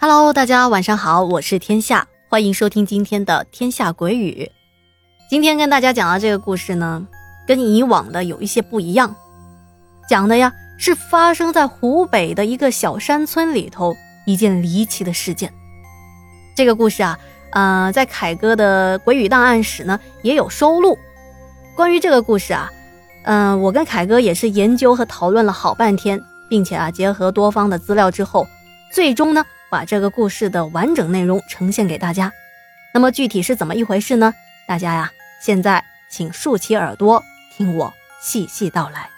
Hello，大家晚上好，我是天下，欢迎收听今天的《天下鬼语》。今天跟大家讲的这个故事呢，跟以往的有一些不一样，讲的呀是发生在湖北的一个小山村里头一件离奇的事件。这个故事啊，呃，在凯哥的《鬼语档案室》呢也有收录。关于这个故事啊，嗯，我跟凯哥也是研究和讨论了好半天，并且啊，结合多方的资料之后，最终呢。把这个故事的完整内容呈现给大家，那么具体是怎么一回事呢？大家呀，现在请竖起耳朵听我细细道来。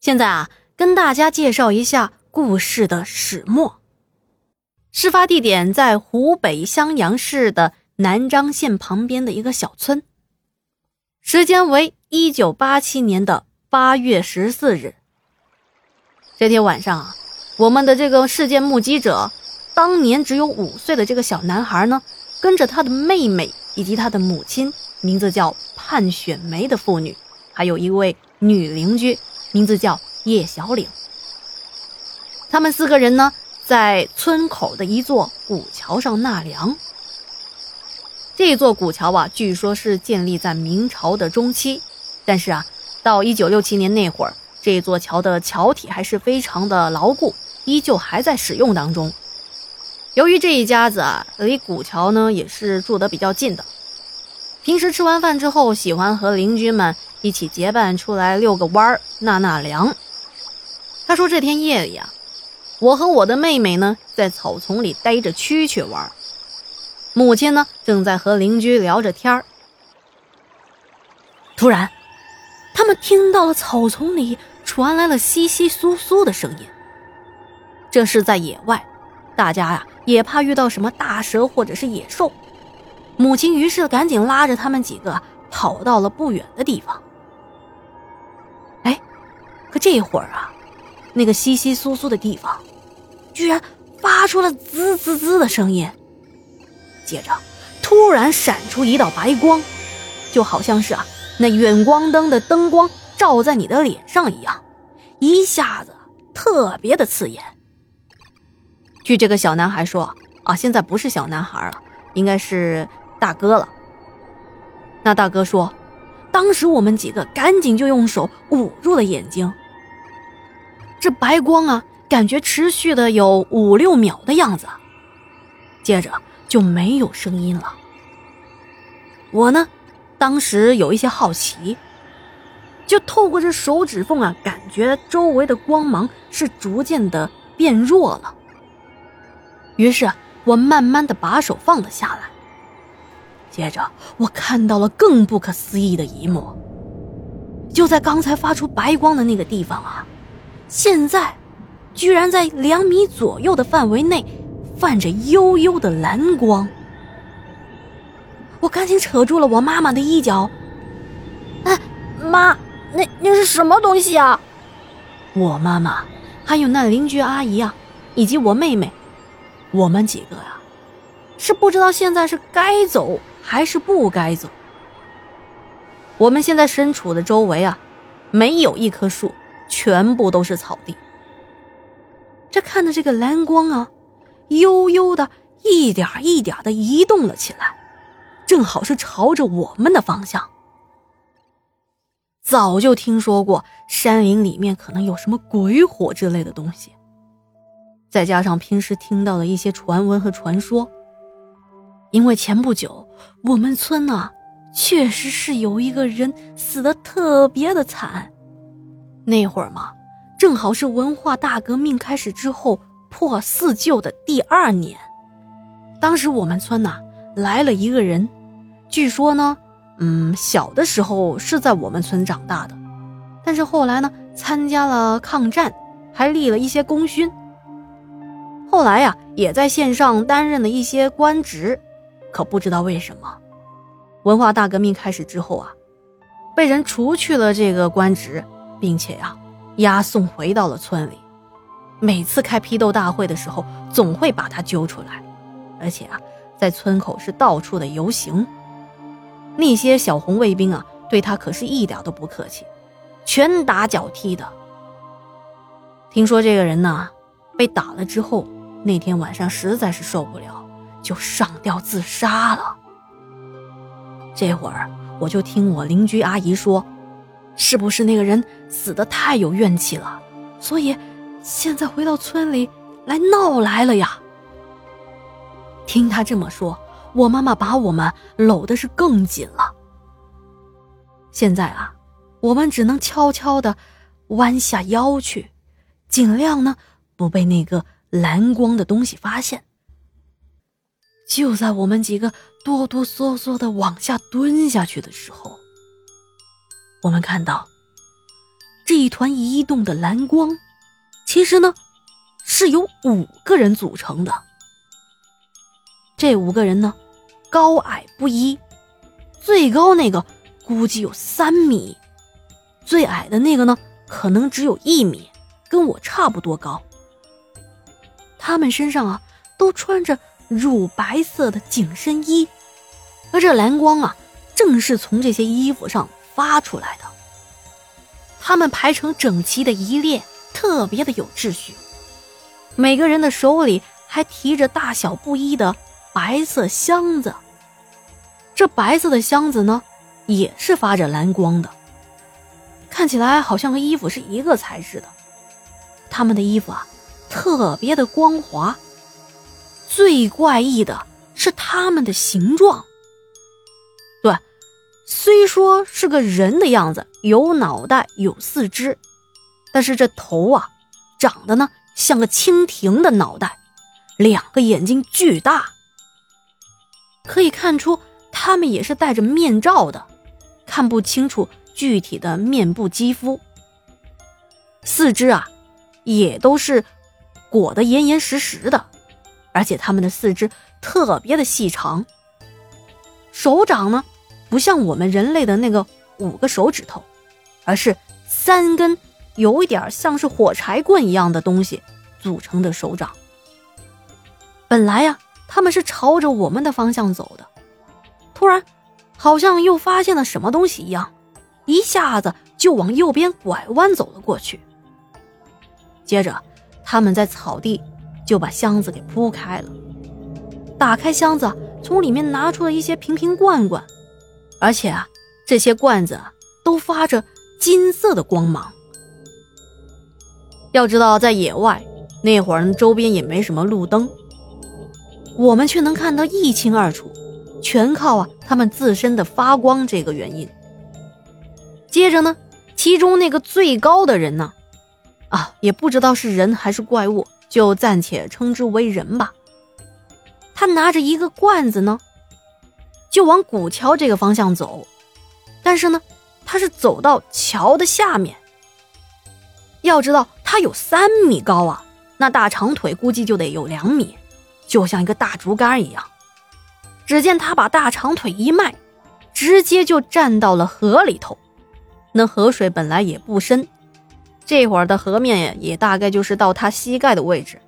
现在啊，跟大家介绍一下故事的始末。事发地点在湖北襄阳市的南漳县旁边的一个小村，时间为一九八七年的八月十四日。这天晚上啊。我们的这个事件目击者，当年只有五岁的这个小男孩呢，跟着他的妹妹以及他的母亲，名字叫盼雪梅的妇女，还有一位女邻居，名字叫叶小岭。他们四个人呢，在村口的一座古桥上纳凉。这座古桥啊，据说是建立在明朝的中期，但是啊，到一九六七年那会儿，这座桥的桥体还是非常的牢固。依旧还在使用当中。由于这一家子啊，离古桥呢也是住得比较近的，平时吃完饭之后，喜欢和邻居们一起结伴出来遛个弯儿、纳纳凉。他说这天夜里啊，我和我的妹妹呢在草丛里逮着蛐蛐玩，母亲呢正在和邻居聊着天儿。突然，他们听到了草丛里传来了窸窸窣窣的声音。这是在野外，大家呀也怕遇到什么大蛇或者是野兽。母亲于是赶紧拉着他们几个跑到了不远的地方。哎，可这会儿啊，那个窸窸窣窣的地方，居然发出了滋滋滋的声音。接着，突然闪出一道白光，就好像是啊那远光灯的灯光照在你的脸上一样，一下子特别的刺眼。据这个小男孩说，啊，现在不是小男孩了，应该是大哥了。那大哥说，当时我们几个赶紧就用手捂住了眼睛。这白光啊，感觉持续的有五六秒的样子，接着就没有声音了。我呢，当时有一些好奇，就透过这手指缝啊，感觉周围的光芒是逐渐的变弱了。于是我慢慢的把手放了下来。接着我看到了更不可思议的一幕，就在刚才发出白光的那个地方啊，现在居然在两米左右的范围内泛着幽幽的蓝光。我赶紧扯住了我妈妈的衣角，哎，妈，那那是什么东西啊？我妈妈，还有那邻居阿姨啊，以及我妹妹。我们几个呀，是不知道现在是该走还是不该走。我们现在身处的周围啊，没有一棵树，全部都是草地。这看着这个蓝光啊，悠悠的一点一点的移动了起来，正好是朝着我们的方向。早就听说过山林里面可能有什么鬼火之类的东西。再加上平时听到的一些传闻和传说，因为前不久我们村呢确实是有一个人死的特别的惨，那会儿嘛正好是文化大革命开始之后破四旧的第二年，当时我们村呐来了一个人，据说呢，嗯，小的时候是在我们村长大的，但是后来呢参加了抗战，还立了一些功勋。后来呀，也在线上担任了一些官职，可不知道为什么，文化大革命开始之后啊，被人除去了这个官职，并且呀，押送回到了村里。每次开批斗大会的时候，总会把他揪出来，而且啊，在村口是到处的游行。那些小红卫兵啊，对他可是一点都不客气，拳打脚踢的。听说这个人呢。被打了之后，那天晚上实在是受不了，就上吊自杀了。这会儿我就听我邻居阿姨说，是不是那个人死的太有怨气了，所以现在回到村里来闹来了呀？听他这么说，我妈妈把我们搂的是更紧了。现在啊，我们只能悄悄的弯下腰去，尽量呢不被那个蓝光的东西发现。就在我们几个哆哆嗦嗦的往下蹲下去的时候，我们看到这一团移动的蓝光，其实呢是由五个人组成的。这五个人呢，高矮不一，最高那个估计有三米，最矮的那个呢，可能只有一米，跟我差不多高。他们身上啊，都穿着乳白色的紧身衣，而这蓝光啊，正是从这些衣服上发出来的。他们排成整齐的一列，特别的有秩序，每个人的手里还提着大小不一的。白色箱子，这白色的箱子呢，也是发着蓝光的，看起来好像和衣服是一个材质的。他们的衣服啊，特别的光滑。最怪异的是他们的形状。对，虽说是个人的样子，有脑袋，有四肢，但是这头啊，长得呢像个蜻蜓的脑袋，两个眼睛巨大。可以看出，他们也是戴着面罩的，看不清楚具体的面部肌肤。四肢啊，也都是裹得严严实实的，而且他们的四肢特别的细长。手掌呢，不像我们人类的那个五个手指头，而是三根有一点像是火柴棍一样的东西组成的手掌。本来呀。他们是朝着我们的方向走的，突然，好像又发现了什么东西一样，一下子就往右边拐弯走了过去。接着，他们在草地就把箱子给铺开了，打开箱子，从里面拿出了一些瓶瓶罐罐，而且啊，这些罐子都发着金色的光芒。要知道，在野外那会儿，周边也没什么路灯。我们却能看得一清二楚，全靠啊他们自身的发光这个原因。接着呢，其中那个最高的人呢，啊也不知道是人还是怪物，就暂且称之为人吧。他拿着一个罐子呢，就往古桥这个方向走，但是呢，他是走到桥的下面。要知道他有三米高啊，那大长腿估计就得有两米。就像一个大竹竿一样，只见他把大长腿一迈，直接就站到了河里头。那河水本来也不深，这会儿的河面也大概就是到他膝盖的位置。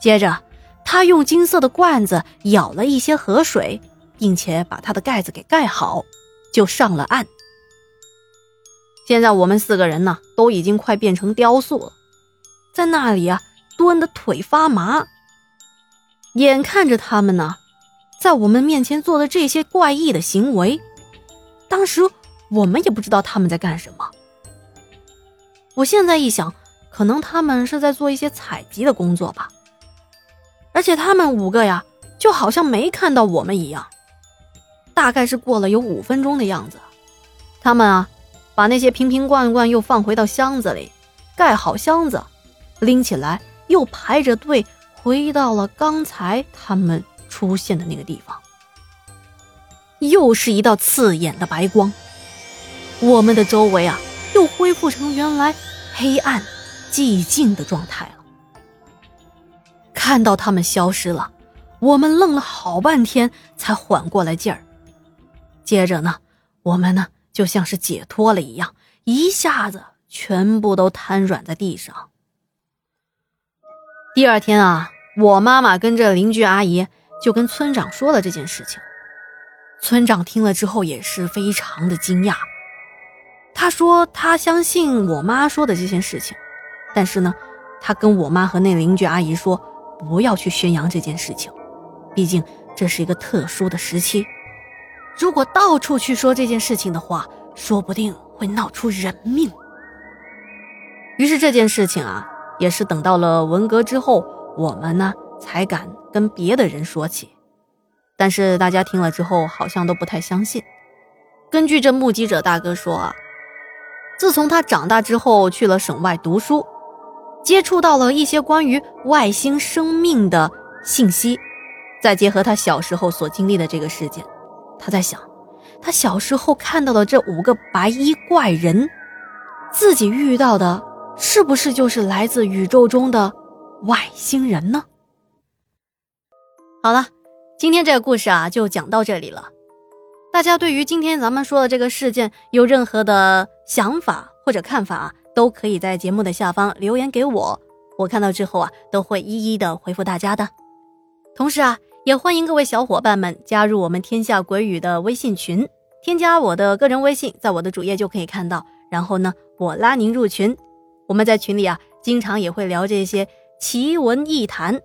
接着，他用金色的罐子舀了一些河水，并且把它的盖子给盖好，就上了岸。现在我们四个人呢，都已经快变成雕塑了，在那里啊，蹲的腿发麻。眼看着他们呢，在我们面前做的这些怪异的行为，当时我们也不知道他们在干什么。我现在一想，可能他们是在做一些采集的工作吧。而且他们五个呀，就好像没看到我们一样。大概是过了有五分钟的样子，他们啊，把那些瓶瓶罐罐又放回到箱子里，盖好箱子，拎起来又排着队。回到了刚才他们出现的那个地方，又是一道刺眼的白光，我们的周围啊，又恢复成原来黑暗、寂静的状态了。看到他们消失了，我们愣了好半天才缓过来劲儿。接着呢，我们呢就像是解脱了一样，一下子全部都瘫软在地上。第二天啊。我妈妈跟着邻居阿姨就跟村长说了这件事情，村长听了之后也是非常的惊讶。他说他相信我妈说的这件事情，但是呢，他跟我妈和那邻居阿姨说，不要去宣扬这件事情，毕竟这是一个特殊的时期。如果到处去说这件事情的话，说不定会闹出人命。于是这件事情啊，也是等到了文革之后，我们呢才敢跟别的人说起。但是大家听了之后，好像都不太相信。根据这目击者大哥说啊，自从他长大之后去了省外读书，接触到了一些关于外星生命的信息，再结合他小时候所经历的这个事件。他在想，他小时候看到的这五个白衣怪人，自己遇到的是不是就是来自宇宙中的外星人呢？好了，今天这个故事啊，就讲到这里了。大家对于今天咱们说的这个事件有任何的想法或者看法，都可以在节目的下方留言给我，我看到之后啊，都会一一的回复大家的。同时啊。也欢迎各位小伙伴们加入我们天下鬼语的微信群，添加我的个人微信，在我的主页就可以看到。然后呢，我拉您入群，我们在群里啊，经常也会聊这些奇闻异谈。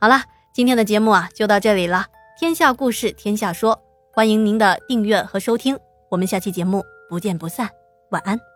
好了，今天的节目啊，就到这里了。天下故事，天下说，欢迎您的订阅和收听，我们下期节目不见不散，晚安。